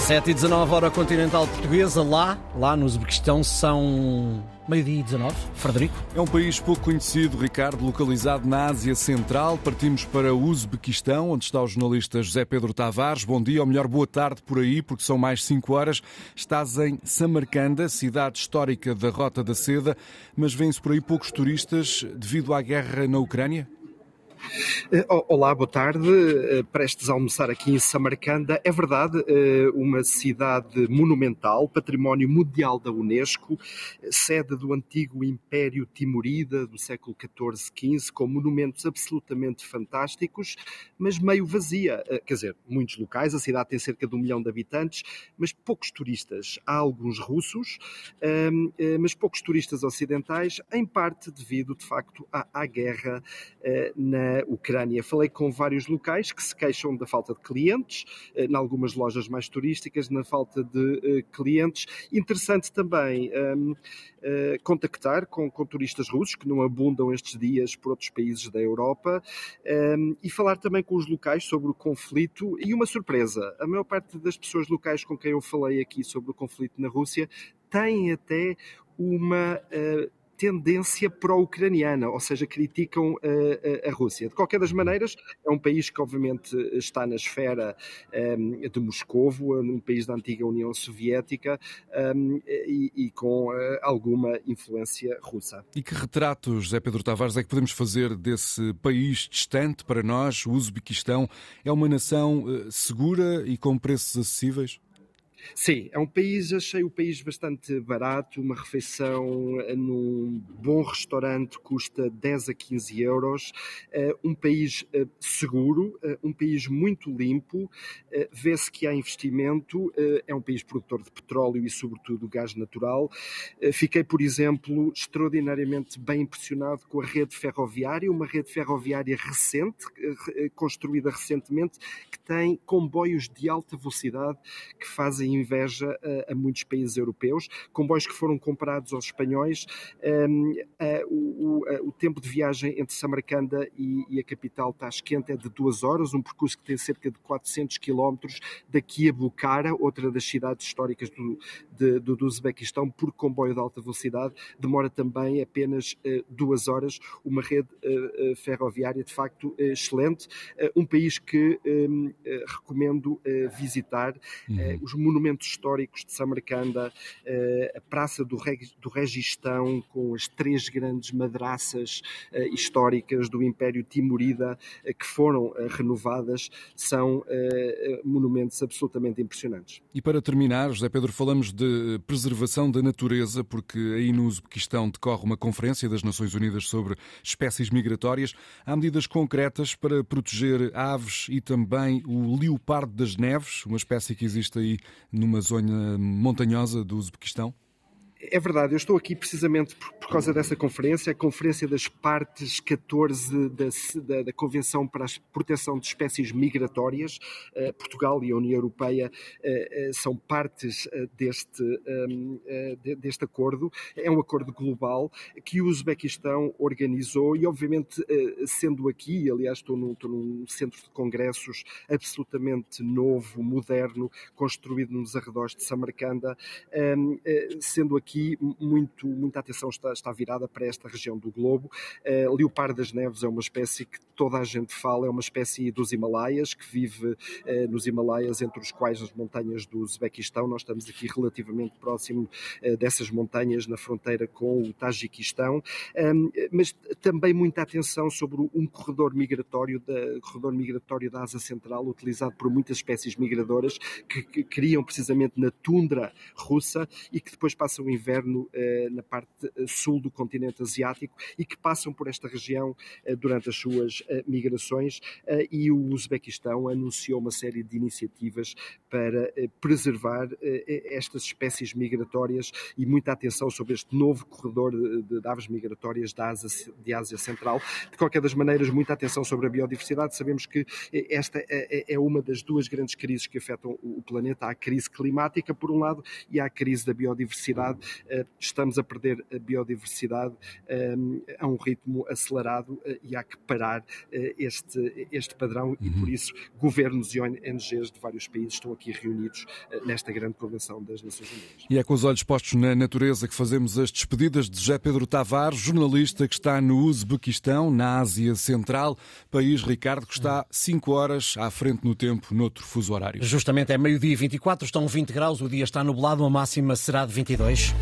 7 e 19 hora continental portuguesa, lá, lá no Uzbequistão são meio-dia e 19. Frederico? É um país pouco conhecido, Ricardo, localizado na Ásia Central. Partimos para o Uzbequistão, onde está o jornalista José Pedro Tavares. Bom dia, ou melhor, boa tarde por aí, porque são mais 5 horas. Estás em Samarcanda, cidade histórica da Rota da Seda, mas vêm-se por aí poucos turistas devido à guerra na Ucrânia? Eh, olá, boa tarde. Eh, prestes a almoçar aqui em Samarcanda. É verdade, eh, uma cidade monumental, património mundial da Unesco, sede do antigo Império Timurida do século XIV-XV, com monumentos absolutamente fantásticos, mas meio vazia. Quer dizer, muitos locais, a cidade tem cerca de um milhão de habitantes, mas poucos turistas. Há alguns russos, ehm, mas poucos turistas ocidentais, em parte devido, de facto, à, à guerra na Ucrânia. Falei com vários locais que se queixam da falta de clientes, eh, em algumas lojas mais turísticas, na falta de eh, clientes. Interessante também um, uh, eh, contactar com, com, turistas russos que não abundam estes dias por outros países da Europa um, e falar também com os locais sobre o conflito. E uma surpresa: a maior parte das pessoas locais com quem eu falei aqui sobre o conflito na Rússia têm até uma uh, tendência pró-ucraniana, ou seja, criticam a, eh, a, a, Rússia. De qualquer das maneiras, é um país que obviamente está na esfera um, ehm, de Moscovo, um país da antiga União Soviética um, ehm, e, e, com uh, alguma influência russa. E que retratos, José Pedro Tavares, é que podemos fazer desse país distante para nós, o Uzbequistão? É uma nação segura e com preços acessíveis? Sim, é um país, achei o país bastante barato. Uma refeição eh, num bom restaurante custa 10 a 15 euros. Uh, um país uh, seguro, um país muito limpo. Vê-se que há investimento. é um país produtor de petróleo e, sobretudo, gás natural. fiquei, por exemplo, extraordinariamente bem impressionado com a rede ferroviária, uma rede ferroviária recente, construída recentemente, que tem comboios de alta velocidade que fazem inveja a, a muitos países europeus, comboios que foram comprados aos espanhóis. Um, o, tempo de viagem entre Samarcanda e, e, a capital Tashkent é de duas horas, um percurso que tem cerca de 400 quilómetros daqui a Bukhara, outra das cidades históricas do, de, do, do Uzbequistão, por comboio de alta velocidade, demora também apenas uh, duas horas, uma rede uh, ferroviária de facto excelente, um país que um, recomendo visitar, uhum. os monumentos monumentos históricos de Samarcanda, eh, a Praça do, Registão, com as três grandes madraças eh, históricas do Império Timurida eh, que foram renovadas, são monumentos absolutamente impressionantes. E para terminar, José Pedro, falamos de preservação da natureza, porque aí no Uzbequistão decorre uma conferência das Nações Unidas sobre espécies migratórias. Há medidas concretas para proteger aves e também o leopardo das neves, uma espécie que existe aí numa zona montanhosa do Uzbequistão? É verdade, eu estou aqui precisamente por, por, causa dessa conferência, a conferência das partes 14 da, da, da Convenção para a Proteção de Espécies Migratórias. Uh, Portugal e a União Europeia uh, uh, são partes deste, um, de, deste acordo. É um acordo global que o Uzbequistão organizou e, obviamente, sendo aqui, aliás, estou num, estou num centro de congressos absolutamente novo, moderno, construído nos arredores de Samarcanda, um, sendo aqui aqui muito, muita atenção está, está virada para esta região do globo. Uh, leopardo das Neves é uma espécie que toda a gente fala, é uma espécie dos Himalaias, que vive uh, nos Himalaias, entre os quais as montanhas do Uzbequistão. Nós estamos aqui relativamente próximo uh, dessas montanhas, na fronteira com o Tajiquistão. Um, mas também muita atenção sobre um corredor migratório, da, corredor migratório da Asa Central, utilizado por muitas espécies migradoras que, que criam precisamente na tundra russa e que depois passam o inverno eh, na parte eh, sul do continente asiático e que passam por esta região eh, durante as suas migrações e o Uzbequistão anunciou uma série de iniciativas para preservar estas espécies migratórias e muita atenção sobre este novo corredor de, aves migratórias da Ásia, de Ásia Central. De qualquer das maneiras, muita atenção sobre a biodiversidade. Sabemos que esta é, é, é uma das duas grandes crises que afetam o planeta. Há a crise climática, por um lado, e há a crise da biodiversidade estamos a perder a biodiversidade a um ritmo acelerado e há que parar este, este padrão e por isso governos e ONGs de vários países estão aqui reunidos nesta grande convenção das Nações Unidas. E é com os olhos postos na natureza que fazemos as despedidas de José Pedro Tavares, jornalista que está no Uzbequistão, na Ásia Central, país, Ricardo, que está 5 horas à frente no tempo, noutro fuso horário. Justamente é meio-dia 24, estão 20 graus, o dia está nublado, a máxima será de 22.